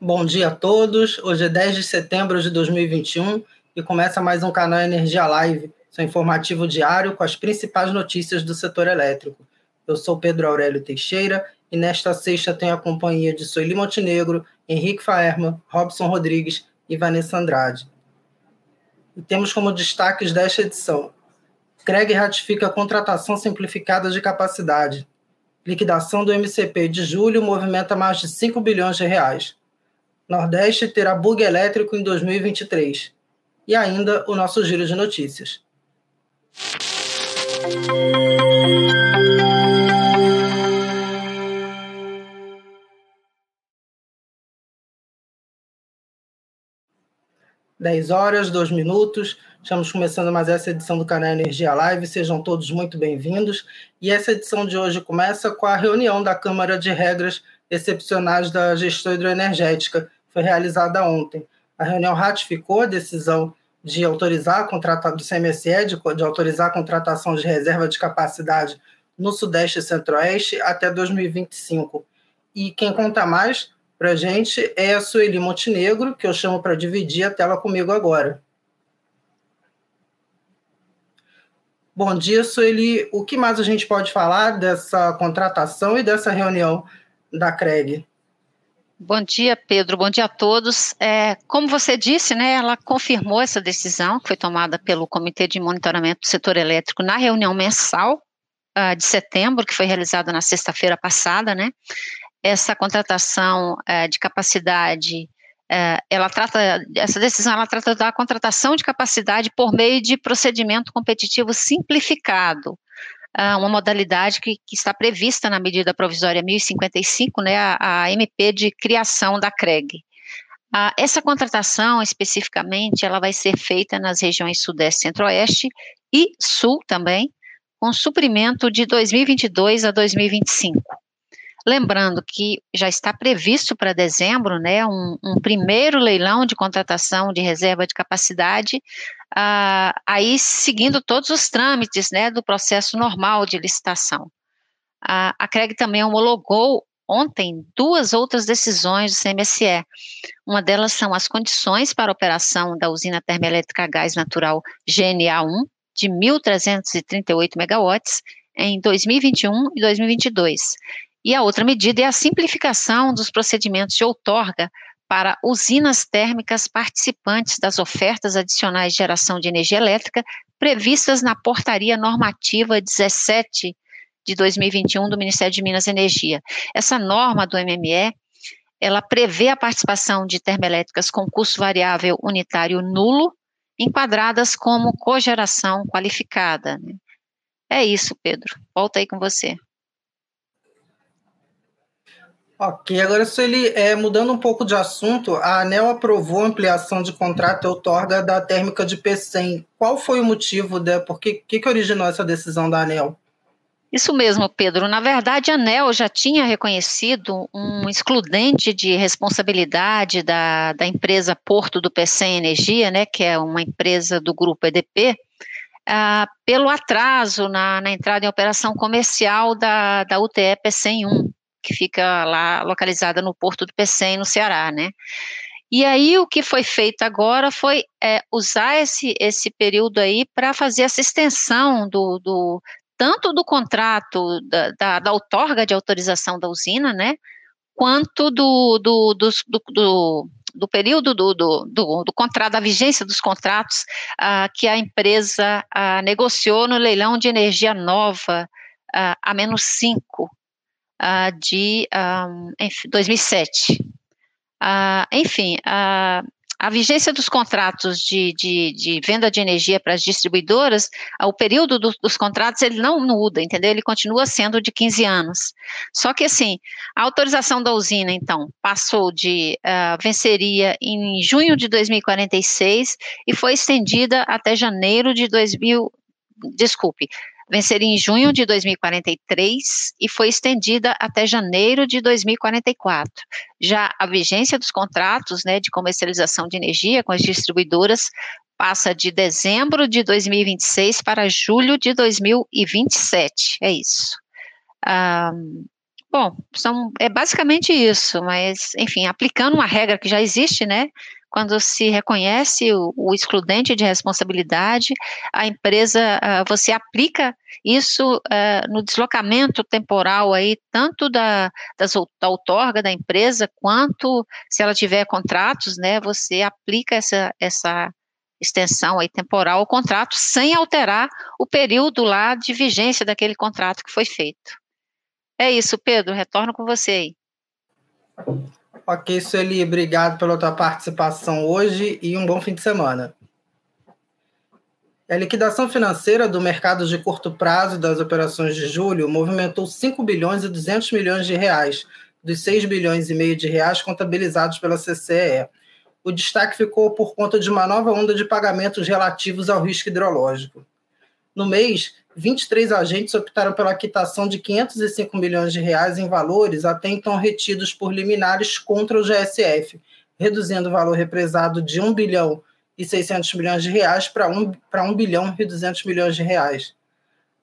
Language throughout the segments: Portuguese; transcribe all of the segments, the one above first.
Bom dia a todos. Hoje é 10 de setembro de 2021 e começa mais um canal Energia Live, seu informativo diário com as principais notícias do setor elétrico. Eu sou Pedro Aurélio Teixeira e nesta sexta tenho a companhia de Soili Montenegro, Henrique Faerma, Robson Rodrigues e Vanessa Andrade. E temos como destaques desta edição: CREG ratifica a contratação simplificada de capacidade. Liquidação do MCP de julho movimenta mais de 5 bilhões de reais. Nordeste terá bug elétrico em 2023. E ainda o nosso giro de notícias. Dez horas, dois minutos. Estamos começando mais essa edição do canal Energia Live. Sejam todos muito bem-vindos. E essa edição de hoje começa com a reunião da Câmara de Regras Excepcionais da Gestão Hidroenergética. Foi realizada ontem. A reunião ratificou a decisão de autorizar a contratação do CMSE, de, de autorizar a contratação de reserva de capacidade no Sudeste e Centro-Oeste até 2025. E quem conta mais para a gente é a Sueli Montenegro, que eu chamo para dividir a tela comigo agora. Bom dia, Sueli. O que mais a gente pode falar dessa contratação e dessa reunião da CREG? Bom dia, Pedro. Bom dia a todos. É, como você disse, né, ela confirmou essa decisão que foi tomada pelo Comitê de Monitoramento do Setor Elétrico na reunião mensal uh, de setembro, que foi realizada na sexta-feira passada, né? Essa contratação uh, de capacidade é, ela trata, essa decisão ela trata da contratação de capacidade por meio de procedimento competitivo simplificado, uma modalidade que, que, está prevista na medida provisória 1055, né, a, a MP de criação da CREG. Ah, essa contratação, especificamente, ela vai ser feita nas regiões Sudeste, Centro-Oeste e Sul também, com suprimento de 2022 a 2025. Lembrando que já está previsto para dezembro, né, um, um, primeiro leilão de contratação de reserva de capacidade, uh, aí seguindo todos os trâmites, né, do processo normal de licitação. Uh, a CREG também homologou ontem duas outras decisões do CMSE. Uma delas são as condições para operação da usina termoelétrica gás natural GNA1 de 1.338 megawatts em 2021 e 2022 e a outra medida é a simplificação dos procedimentos de outorga para usinas térmicas participantes das ofertas adicionais de geração de energia elétrica previstas na Portaria Normativa 17 de 2021 do Ministério de Minas e Energia. Essa norma do MME, ela prevê a participação de termoelétricas com custo variável unitário nulo, enquadradas como cogeração qualificada. Né? É isso, Pedro. Volta aí com você. Ok, agora se ele é, mudando um pouco de assunto, a ANEL aprovou a ampliação de contrato e outorga da térmica de P100. Qual foi o motivo, de, por que, que, que originou essa decisão da ANEL? Isso mesmo, Pedro. Na verdade, a ANEL já tinha reconhecido um excludente de responsabilidade da, da empresa Porto do P100 Energia, né, que é uma empresa do grupo EDP, ah, pelo atraso na, na, entrada em operação comercial da, da UTE P101 que fica lá localizada no Porto do Pecém, no Ceará, né? E aí o que foi feito agora foi é, usar esse, esse período aí para fazer essa extensão do, do tanto do contrato da, da, da, outorga de autorização da usina, né, quanto do, do, do, do, do período do, do, do, do, contrato, da vigência dos contratos uh, que a empresa uh, negociou no leilão de energia nova uh, a menos 5, de um, 2007. Uh, enfim, uh, a vigência dos contratos de, de, de venda de energia para as distribuidoras, o período do, dos contratos ele não muda, entendeu? Ele continua sendo de 15 anos. Só que assim, a autorização da usina, então, passou de uh, venceria em junho de 2046 e foi estendida até janeiro de 2000, desculpe, venceria em junho de 2043 e foi estendida até janeiro de 2044. Já a vigência dos contratos né, de comercialização de energia com as distribuidoras passa de dezembro de 2026 para julho de 2027. É isso. Um, Bom, são, é basicamente isso, mas, enfim, aplicando uma regra que já existe, né? Quando se reconhece o, o excludente de responsabilidade, a empresa, uh, você aplica isso uh, no deslocamento temporal aí, tanto da, das, da outorga da empresa, quanto se ela tiver contratos, né? Você aplica essa, essa extensão aí temporal ao contrato sem alterar o período lá de vigência daquele contrato que foi feito. É isso, Pedro, retorno com você aí. Ok, Sueli, obrigado pela tua participação hoje e um bom fim de semana. A liquidação financeira do mercado de curto prazo das operações de julho movimentou 5 bilhões e 200 milhões de reais, dos 6 bilhões e meio de reais contabilizados pela CCE. O destaque ficou por conta de uma nova onda de pagamentos relativos ao risco hidrológico. No mês, 23 agentes optaram pela quitação de 505 milhões de reais em valores até então retidos por liminares contra o GSF, reduzindo o valor represado de 1 bilhão e 600 milhões de reais para 1, para 1 bilhão e 200 milhões de reais.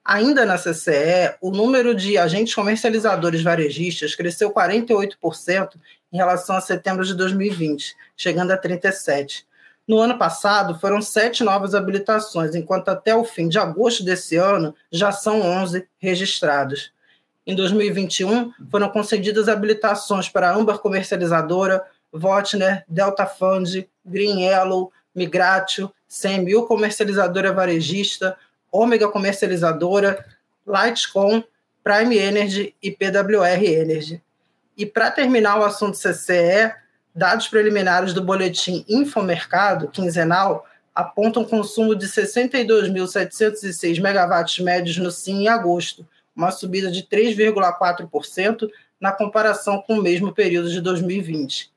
Ainda na CCE, o número de agentes comercializadores varejistas cresceu 48% em relação a setembro de 2020, chegando a 37%. No ano passado, foram sete novas habilitações, enquanto até o fim de agosto desse ano já são 11 registrados. Em 2021, foram concedidas habilitações para a Amber Comercializadora, Votner, Delta Fund, Green Yellow, Migratio, CMU Comercializadora Varejista, Ômega Comercializadora, Lightcom, Prime Energy e PWR Energy. E para terminar o assunto CCE, Dados preliminares do boletim Infomercado, quinzenal, apontam consumo de 62.706 megawatts médios no SIM em agosto, uma subida de 3,4% na comparação com o mesmo período de 2020.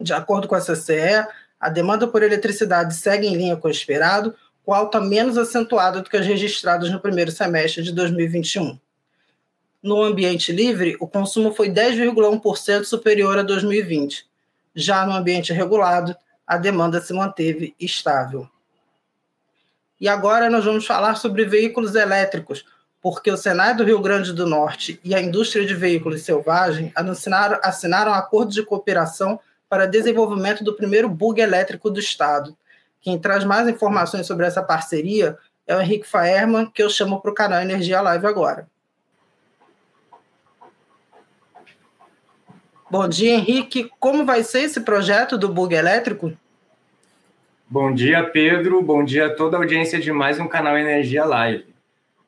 De acordo com a CCE, a demanda por eletricidade segue em linha com o esperado, com alta menos acentuada do que as registradas no primeiro semestre de 2021. No ambiente livre, o consumo foi 10,1% superior a 2020. Já no ambiente regulado, a demanda se manteve estável. E agora nós vamos falar sobre veículos elétricos, porque o Senai do Rio Grande do Norte e a indústria de veículos selvagens assinaram, assinaram acordo de cooperação para desenvolvimento do primeiro bug elétrico do Estado. Quem traz mais informações sobre essa parceria é o Henrique Faerman, que eu chamo para o canal Energia Live agora. Bom dia, Henrique. Como vai ser esse projeto do bug elétrico? Bom dia, Pedro. Bom dia a toda a audiência de mais um canal Energia Live.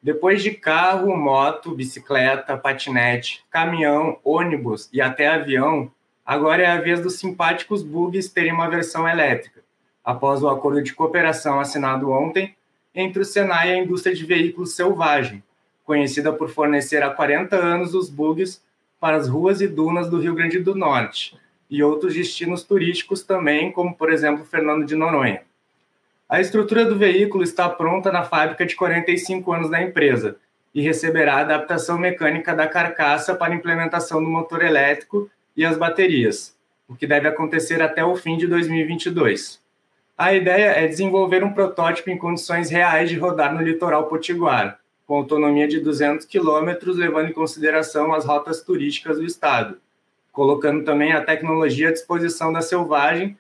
Depois de carro, moto, bicicleta, patinete, caminhão, ônibus e até avião, agora é a vez dos simpáticos bugs terem uma versão elétrica, após o acordo de cooperação assinado ontem entre o Senai e a indústria de veículos selvagem, conhecida por fornecer há 40 anos os bugs para as ruas e dunas do Rio Grande do Norte e outros destinos turísticos também, como por exemplo Fernando de Noronha. A estrutura do veículo está pronta na fábrica de 45 anos da empresa e receberá a adaptação mecânica da carcaça para implementação do motor elétrico e as baterias, o que deve acontecer até o fim de 2022. A ideia é desenvolver um protótipo em condições reais de rodar no litoral potiguar, com autonomia de 200 quilômetros, levando em consideração as rotas turísticas do estado, colocando também a tecnologia à disposição da Selvagem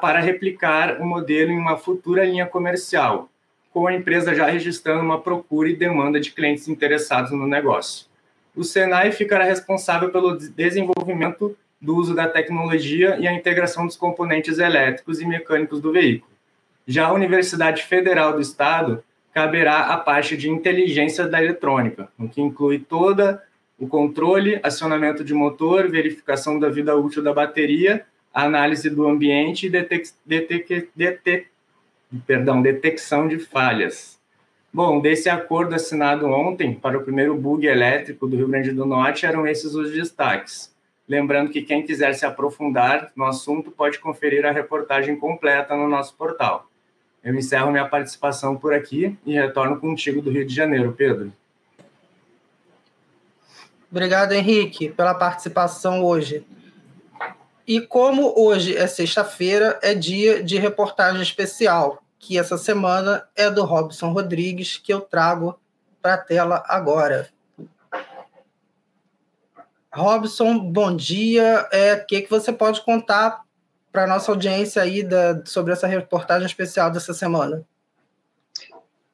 para replicar o modelo em uma futura linha comercial, com a empresa já registrando uma procura e demanda de clientes interessados no negócio. O Senai ficará responsável pelo desenvolvimento do uso da tecnologia e a integração dos componentes elétricos e mecânicos do veículo. Já a Universidade Federal do Estado caberá a parte de inteligência da eletrônica, o que inclui toda o controle, acionamento de motor, verificação da vida útil da bateria, análise do ambiente e detec detec detec perdão, detecção de falhas. Bom, desse acordo assinado ontem para o primeiro bug elétrico do Rio Grande do Norte, eram esses os destaques. Lembrando que quem quiser se aprofundar no assunto pode conferir a reportagem completa no nosso portal. Eu encerro minha participação por aqui e retorno contigo do Rio de Janeiro, Pedro. Obrigado, Henrique, pela participação hoje. E como hoje é sexta-feira, é dia de reportagem especial, que essa semana é do Robson Rodrigues, que eu trago para a tela agora. Robson, bom dia. É, o que, que você pode contar para nossa audiência aí da, sobre essa reportagem especial dessa semana?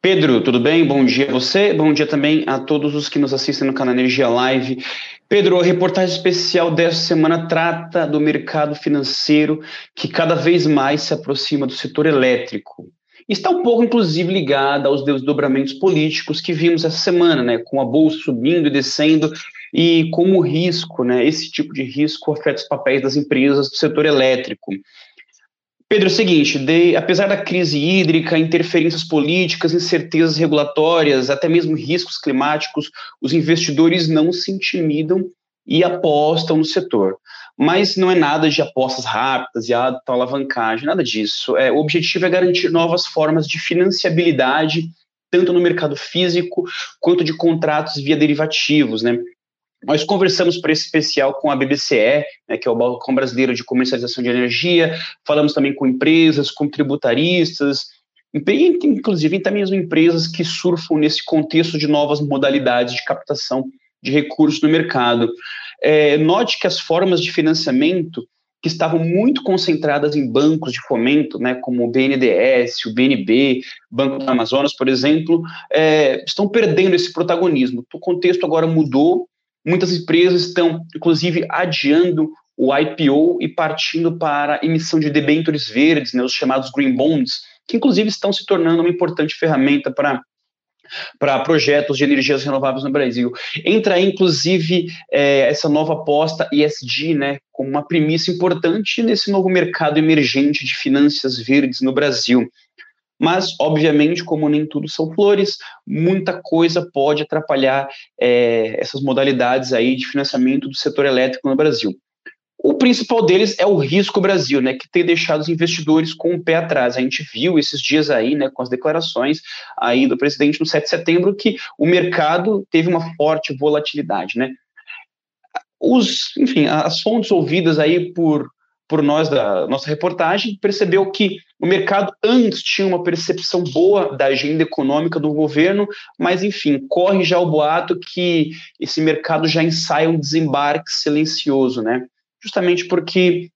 Pedro, tudo bem? Bom dia a você, bom dia também a todos os que nos assistem no canal Energia Live. Pedro, a reportagem especial dessa semana trata do mercado financeiro que cada vez mais se aproxima do setor elétrico. Está um pouco, inclusive, ligada aos desdobramentos políticos que vimos essa semana, né, com a bolsa subindo e descendo e como risco, né, esse tipo de risco afeta os papéis das empresas do setor elétrico. Pedro, é o seguinte, de, apesar da crise hídrica, interferências políticas, incertezas regulatórias, até mesmo riscos climáticos, os investidores não se intimidam e apostam no setor. Mas não é nada de apostas rápidas e alavancagem, nada disso. É, o objetivo é garantir novas formas de financiabilidade, tanto no mercado físico quanto de contratos via derivativos, né? Nós conversamos para esse especial com a BBCE, né, que é o Balcão Brasileiro de Comercialização de Energia, falamos também com empresas, com tributaristas, inclusive também as empresas que surfam nesse contexto de novas modalidades de captação de recursos no mercado. É, note que as formas de financiamento que estavam muito concentradas em bancos de fomento, né, como o BNDES, o BNB, Banco do Amazonas, por exemplo, é, estão perdendo esse protagonismo. O contexto agora mudou, Muitas empresas estão, inclusive, adiando o IPO e partindo para a emissão de debêntures verdes, né, os chamados green bonds, que inclusive estão se tornando uma importante ferramenta para para projetos de energias renováveis no Brasil. Entra aí, inclusive, é, essa nova aposta ESG, né, como uma premissa importante nesse novo mercado emergente de finanças verdes no Brasil. Mas, obviamente, como nem tudo são flores, muita coisa pode atrapalhar é, essas modalidades aí de financiamento do setor elétrico no Brasil. O principal deles é o risco Brasil, né, que tem deixado os investidores com o pé atrás. A gente viu esses dias aí, né, com as declarações aí do presidente no 7 de setembro, que o mercado teve uma forte volatilidade, né. Os, enfim, as fontes ouvidas aí por por nós da nossa reportagem, percebeu que o mercado antes tinha uma percepção boa da agenda econômica do governo, mas enfim, corre já o boato que esse mercado já ensaia um desembarque silencioso, né? Justamente porque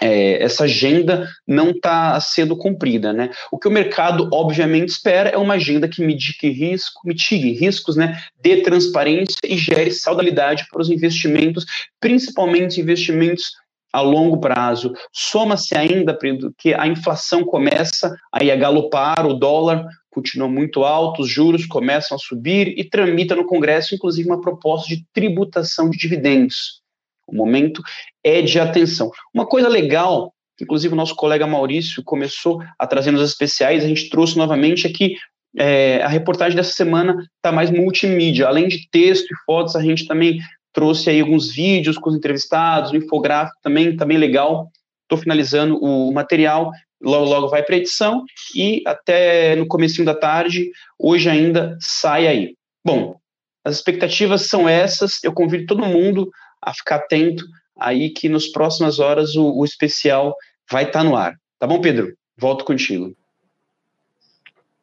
é, essa agenda não está sendo cumprida, né? O que o mercado obviamente espera é uma agenda que mitigue risco, mitigue riscos, né? Dê transparência e gere saudabilidade para os investimentos, principalmente investimentos a longo prazo. Soma-se ainda que a inflação começa a galopar, o dólar continua muito alto, os juros começam a subir e tramita no Congresso, inclusive, uma proposta de tributação de dividendos. O momento é de atenção. Uma coisa legal, inclusive o nosso colega Maurício começou a trazer nos especiais, a gente trouxe novamente aqui. É, a reportagem dessa semana está mais multimídia, além de texto e fotos, a gente também trouxe aí alguns vídeos com os entrevistados, um infográfico também, tá bem legal. Estou finalizando o material, logo logo vai para edição e até no comecinho da tarde, hoje ainda sai aí. Bom, as expectativas são essas, eu convido todo mundo a ficar atento aí que nas próximas horas o, o especial vai estar tá no ar. Tá bom, Pedro? Volto contigo.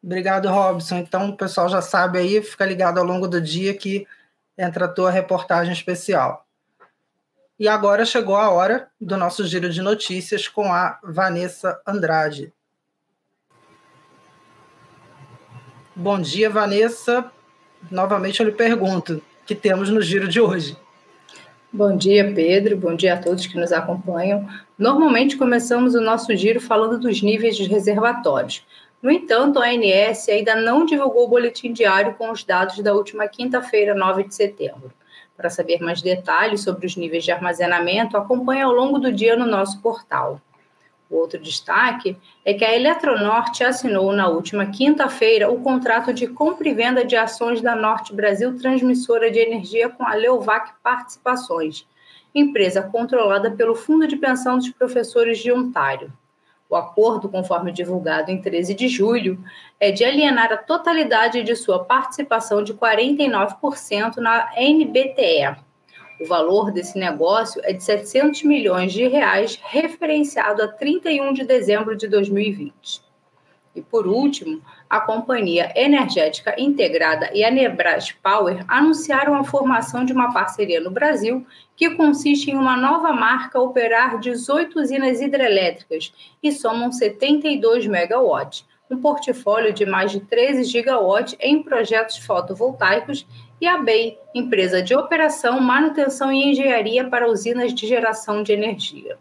Obrigado, Robson. Então, o pessoal já sabe aí, fica ligado ao longo do dia que entra a tua reportagem especial. E agora chegou a hora do nosso giro de notícias com a Vanessa Andrade. Bom dia, Vanessa. Novamente eu lhe pergunto, que temos no giro de hoje? Bom dia, Pedro. Bom dia a todos que nos acompanham. Normalmente começamos o nosso giro falando dos níveis de reservatórios. No entanto, a ANS ainda não divulgou o boletim diário com os dados da última quinta-feira, 9 de setembro. Para saber mais detalhes sobre os níveis de armazenamento, acompanhe ao longo do dia no nosso portal. O outro destaque é que a Eletronorte assinou na última quinta-feira o contrato de compra e venda de ações da Norte Brasil Transmissora de Energia com a Leovac Participações, empresa controlada pelo Fundo de Pensão dos Professores de Ontário. O acordo, conforme divulgado em 13 de julho, é de alienar a totalidade de sua participação de 49% na NBTE. O valor desse negócio é de 700 milhões de reais, referenciado a 31 de dezembro de 2020. E por último, a Companhia Energética Integrada e a Nebras Power anunciaram a formação de uma parceria no Brasil que consiste em uma nova marca operar 18 usinas hidrelétricas e somam 72 megawatts, um portfólio de mais de 13 gigawatts em projetos fotovoltaicos e a BEI, empresa de operação, manutenção e engenharia para usinas de geração de energia.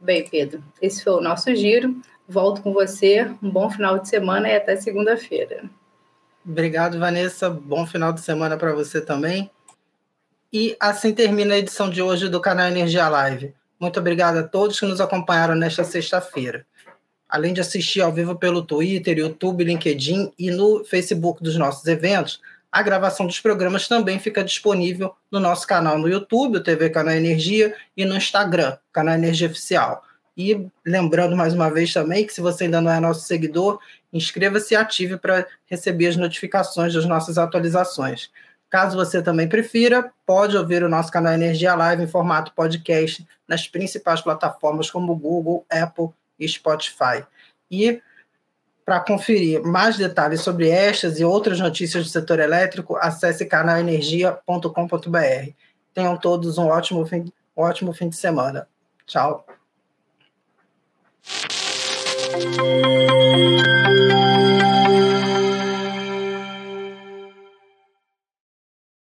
Bem, Pedro, esse foi o nosso giro. Volto com você. Um bom final de semana e até segunda-feira. Obrigado, Vanessa. Bom final de semana para você também. E assim termina a edição de hoje do canal Energia Live. Muito obrigado a todos que nos acompanharam nesta sexta-feira. Além de assistir ao vivo pelo Twitter, YouTube, LinkedIn e no Facebook dos nossos eventos, a gravação dos programas também fica disponível no nosso canal no YouTube, o TV Canal Energia, e no Instagram, Canal Energia Oficial. E lembrando mais uma vez também que se você ainda não é nosso seguidor, inscreva-se e ative para receber as notificações das nossas atualizações. Caso você também prefira, pode ouvir o nosso canal Energia Live em formato podcast nas principais plataformas como Google, Apple e Spotify. E para conferir mais detalhes sobre estas e outras notícias do setor elétrico, acesse canalenergia.com.br. Tenham todos um ótimo fim, um ótimo fim de semana. Tchau. Música